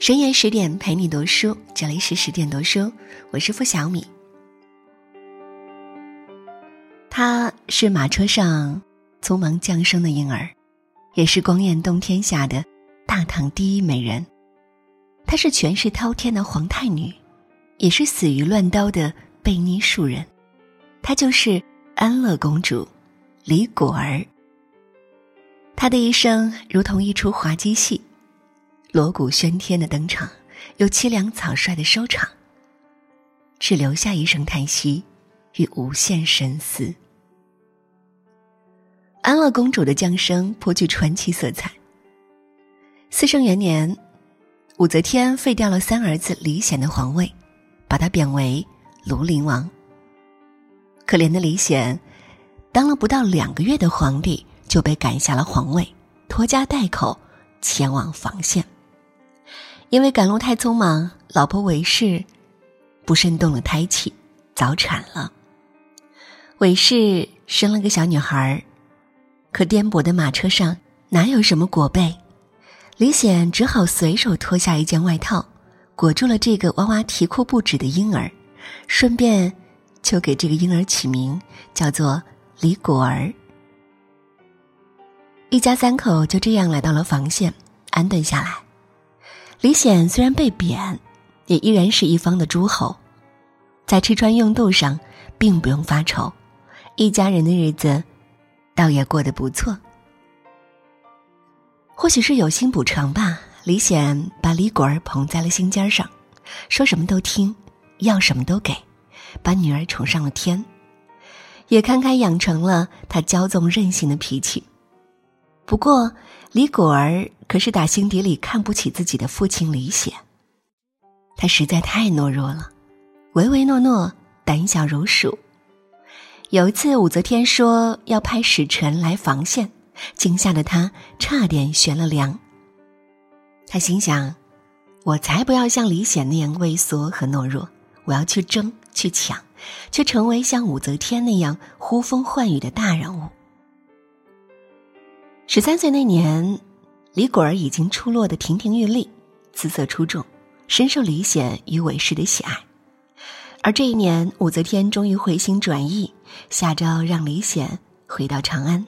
深夜十点陪你读书，这里是十点读书，我是付小米。她是马车上匆忙降生的婴儿，也是光艳动天下的大唐第一美人。她是权势滔天的皇太女，也是死于乱刀的贝妮庶人。她就是安乐公主李果儿。她的一生如同一出滑稽戏。锣鼓喧天的登场，又凄凉草率的收场，只留下一声叹息与无限深思。安乐公主的降生颇具传奇色彩。四圣元年，武则天废掉了三儿子李显的皇位，把他贬为庐陵王。可怜的李显，当了不到两个月的皇帝，就被赶下了皇位，拖家带口前往防线。因为赶路太匆忙，老婆韦氏不慎动了胎气，早产了。韦氏生了个小女孩可颠簸的马车上哪有什么裹被？李显只好随手脱下一件外套，裹住了这个哇哇啼哭不止的婴儿，顺便就给这个婴儿起名叫做李果儿。一家三口就这样来到了房县，安顿下来。李显虽然被贬，也依然是一方的诸侯，在吃穿用度上并不用发愁，一家人的日子倒也过得不错。或许是有心补偿吧，李显把李果儿捧在了心尖上，说什么都听，要什么都给，把女儿宠上了天，也堪堪养成了他骄纵任性的脾气。不过，李果儿可是打心底里看不起自己的父亲李显。他实在太懦弱了，唯唯诺诺，胆小如鼠。有一次，武则天说要派使臣来防线，惊吓的他差点悬了梁。他心想：“我才不要像李显那样畏缩和懦弱，我要去争去抢，去成为像武则天那样呼风唤雨的大人物。”十三岁那年，李果儿已经出落的亭亭玉立，姿色出众，深受李显与韦氏的喜爱。而这一年，武则天终于回心转意，下诏让李显回到长安。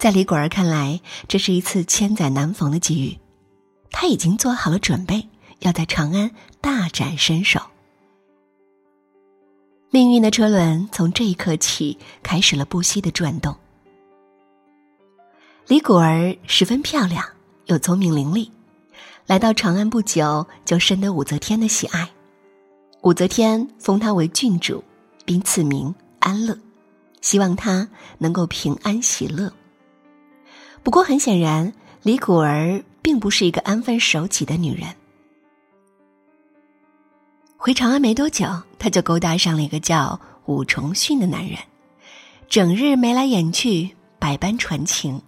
在李果儿看来，这是一次千载难逢的机遇，他已经做好了准备，要在长安大展身手。命运的车轮从这一刻起开始了不息的转动。李谷儿十分漂亮，又聪明伶俐，来到长安不久就深得武则天的喜爱。武则天封她为郡主，并赐名安乐，希望她能够平安喜乐。不过很显然，李谷儿并不是一个安分守己的女人。回长安没多久，她就勾搭上了一个叫武重训的男人，整日眉来眼去，百般传情。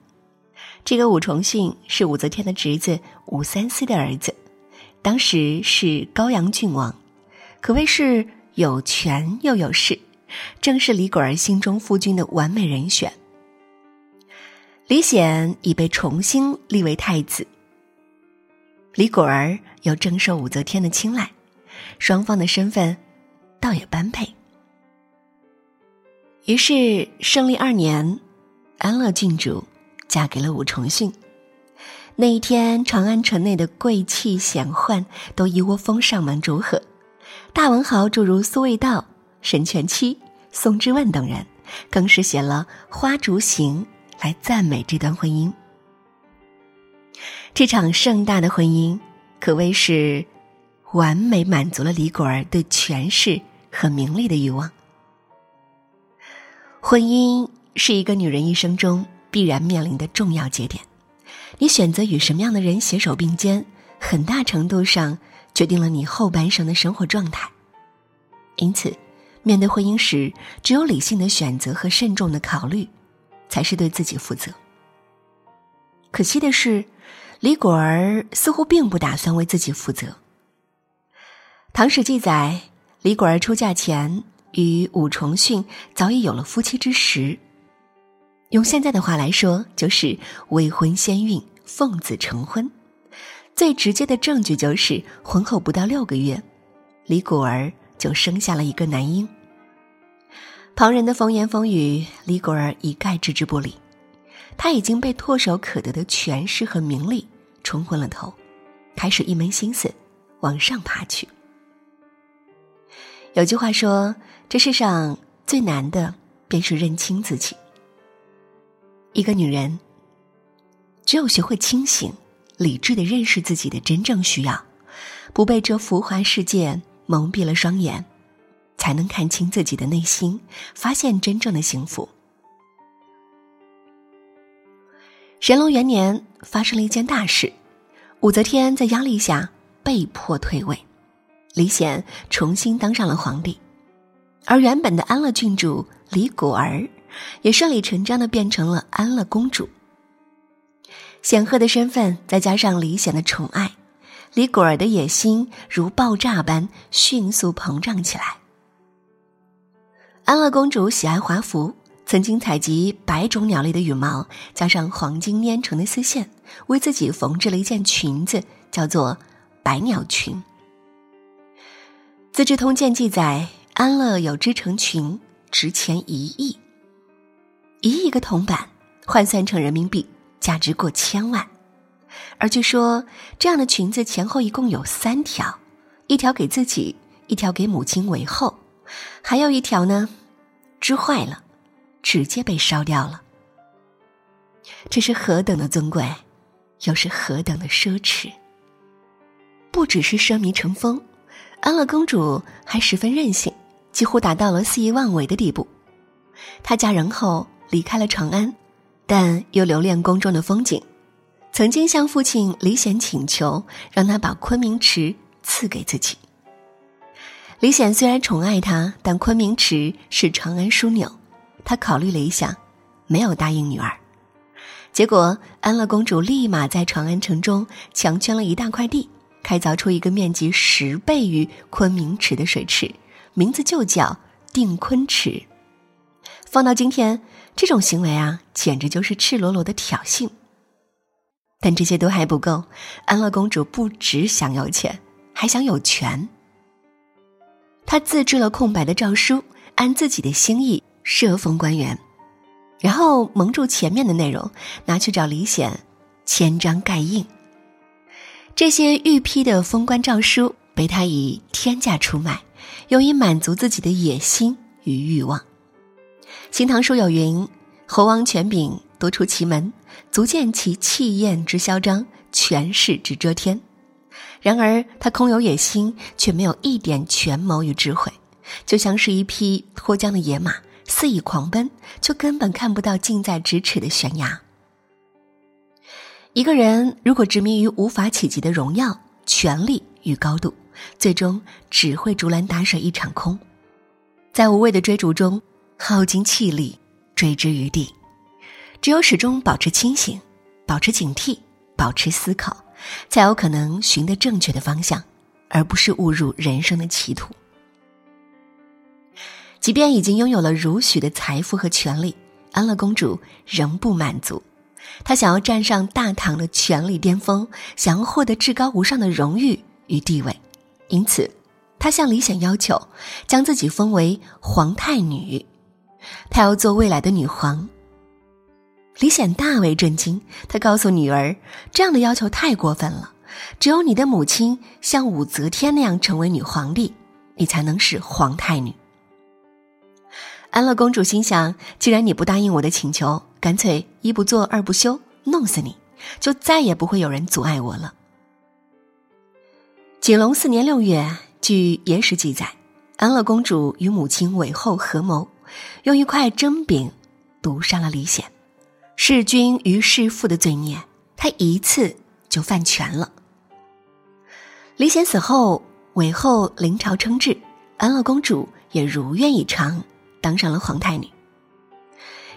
这个武重训是武则天的侄子武三思的儿子，当时是高阳郡王，可谓是有权又有势，正是李果儿心中夫君的完美人选。李显已被重新立为太子，李果儿又正受武则天的青睐，双方的身份倒也般配。于是胜利二年，安乐郡主。嫁给了武重训。那一天，长安城内的贵气显宦都一窝蜂上门祝贺，大文豪诸如苏味道、沈佺期、宋之问等人，更是写了《花烛行》来赞美这段婚姻。这场盛大的婚姻可谓是完美满足了李果儿对权势和名利的欲望。婚姻是一个女人一生中。必然面临的重要节点，你选择与什么样的人携手并肩，很大程度上决定了你后半生的生活状态。因此，面对婚姻时，只有理性的选择和慎重的考虑，才是对自己负责。可惜的是，李果儿似乎并不打算为自己负责。唐史记载，李果儿出嫁前与武重训早已有了夫妻之实。用现在的话来说，就是未婚先孕，奉子成婚。最直接的证据就是，婚后不到六个月，李果儿就生下了一个男婴。旁人的风言风语，李果儿一概置之不理。他已经被唾手可得的权势和名利冲昏了头，开始一门心思往上爬去。有句话说：“这世上最难的便是认清自己。”一个女人，只有学会清醒、理智的认识自己的真正需要，不被这浮华世界蒙蔽了双眼，才能看清自己的内心，发现真正的幸福。神龙元年发生了一件大事，武则天在压力下被迫退位，李显重新当上了皇帝，而原本的安乐郡主李果儿也顺理成章的变成了安乐公主。显赫的身份再加上李显的宠爱，李果儿的野心如爆炸般迅速膨胀起来。安乐公主喜爱华服。曾经采集百种鸟类的羽毛，加上黄金粘成的丝线，为自己缝制了一件裙子，叫做“百鸟裙”。《资治通鉴》记载，安乐有织成裙，值钱一亿，一亿个铜板换算成人民币，价值过千万。而据说，这样的裙子前后一共有三条，一条给自己，一条给母亲为后，还有一条呢，织坏了。直接被烧掉了。这是何等的尊贵，又是何等的奢侈。不只是奢靡成风，安乐公主还十分任性，几乎达到了肆意妄为的地步。她嫁人后离开了长安，但又留恋宫中的风景，曾经向父亲李显请求，让他把昆明池赐给自己。李显虽然宠爱她，但昆明池是长安枢纽。他考虑了一下，没有答应女儿。结果，安乐公主立马在长安城中强圈了一大块地，开凿出一个面积十倍于昆明池的水池，名字就叫定昆池。放到今天，这种行为啊，简直就是赤裸裸的挑衅。但这些都还不够，安乐公主不只想要钱，还想有权。她自制了空白的诏书，按自己的心意。设封官员，然后蒙住前面的内容，拿去找李显签章盖印。这些御批的封官诏书被他以天价出卖，用以满足自己的野心与欲望。《新唐书》有云：“侯王权柄多出奇门，足见其气焰之嚣张，权势之遮天。”然而他空有野心，却没有一点权谋与智慧，就像是一匹脱缰的野马。肆意狂奔，却根本看不到近在咫尺的悬崖。一个人如果执迷于无法企及的荣耀、权力与高度，最终只会竹篮打水一场空，在无谓的追逐中耗尽气力，坠之于地。只有始终保持清醒，保持警惕，保持思考，才有可能寻得正确的方向，而不是误入人生的歧途。即便已经拥有了如许的财富和权力，安乐公主仍不满足。她想要站上大唐的权力巅峰，想要获得至高无上的荣誉与地位，因此，她向李显要求将自己封为皇太女，她要做未来的女皇。李显大为震惊，他告诉女儿：“这样的要求太过分了，只有你的母亲像武则天那样成为女皇帝，你才能是皇太女。”安乐公主心想：“既然你不答应我的请求，干脆一不做二不休，弄死你，就再也不会有人阻碍我了。”景龙四年六月，据野史记载，安乐公主与母亲韦后合谋，用一块蒸饼毒杀了李显。弑君于弑父的罪孽，他一次就犯全了。李显死后，韦后临朝称制，安乐公主也如愿以偿。当上了皇太女。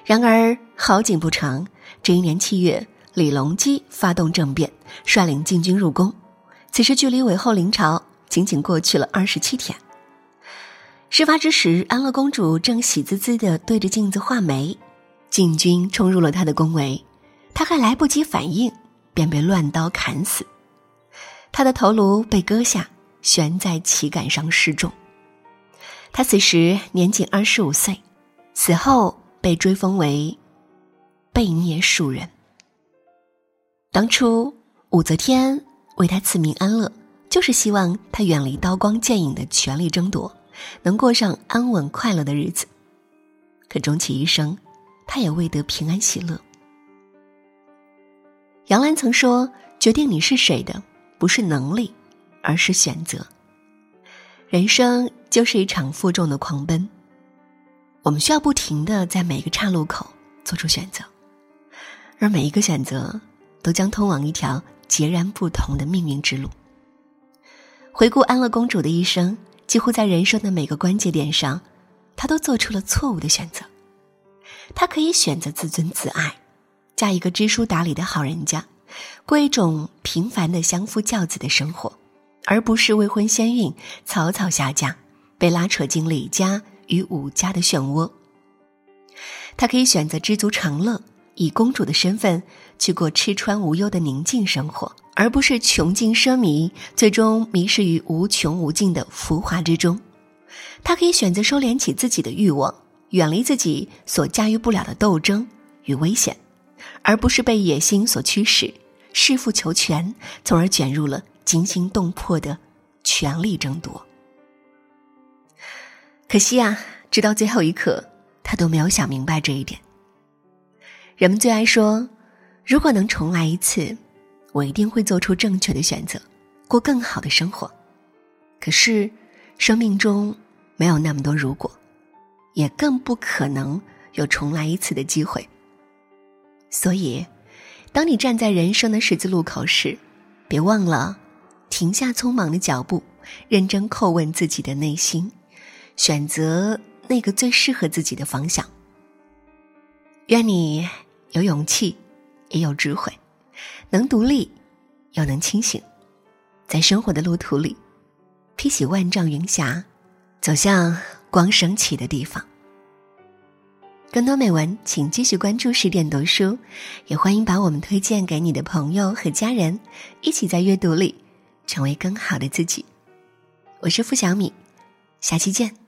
然而好景不长，这一年七月，李隆基发动政变，率领禁军入宫。此时距离韦后临朝仅仅过去了二十七天。事发之时，安乐公主正喜滋滋的对着镜子画眉，禁军冲入了她的宫闱，她还来不及反应，便被乱刀砍死。他的头颅被割下，悬在旗杆上示众。他此时年仅二十五岁，死后被追封为被孽庶人。当初武则天为他赐名安乐，就是希望他远离刀光剑影的权力争夺，能过上安稳快乐的日子。可终其一生，他也未得平安喜乐。杨澜曾说：“决定你是谁的，不是能力，而是选择。人生就是一场负重的狂奔，我们需要不停的在每个岔路口做出选择，而每一个选择都将通往一条截然不同的命运之路。”回顾安乐公主的一生，几乎在人生的每个关节点上。他都做出了错误的选择。他可以选择自尊自爱，嫁一个知书达理的好人家，过一种平凡的相夫教子的生活，而不是未婚先孕、草草下嫁，被拉扯进李家与武家的漩涡。他可以选择知足常乐，以公主的身份去过吃穿无忧的宁静生活，而不是穷尽奢靡，最终迷失于无穷无尽的浮华之中。他可以选择收敛起自己的欲望，远离自己所驾驭不了的斗争与危险，而不是被野心所驱使，弑父求全，从而卷入了惊心动魄的权力争夺。可惜啊，直到最后一刻，他都没有想明白这一点。人们最爱说：“如果能重来一次，我一定会做出正确的选择，过更好的生活。”可是，生命中。没有那么多如果，也更不可能有重来一次的机会。所以，当你站在人生的十字路口时，别忘了停下匆忙的脚步，认真叩问自己的内心，选择那个最适合自己的方向。愿你有勇气，也有智慧，能独立，又能清醒，在生活的路途里，披起万丈云霞。走向光升起的地方。更多美文，请继续关注十点读书，也欢迎把我们推荐给你的朋友和家人，一起在阅读里成为更好的自己。我是付小米，下期见。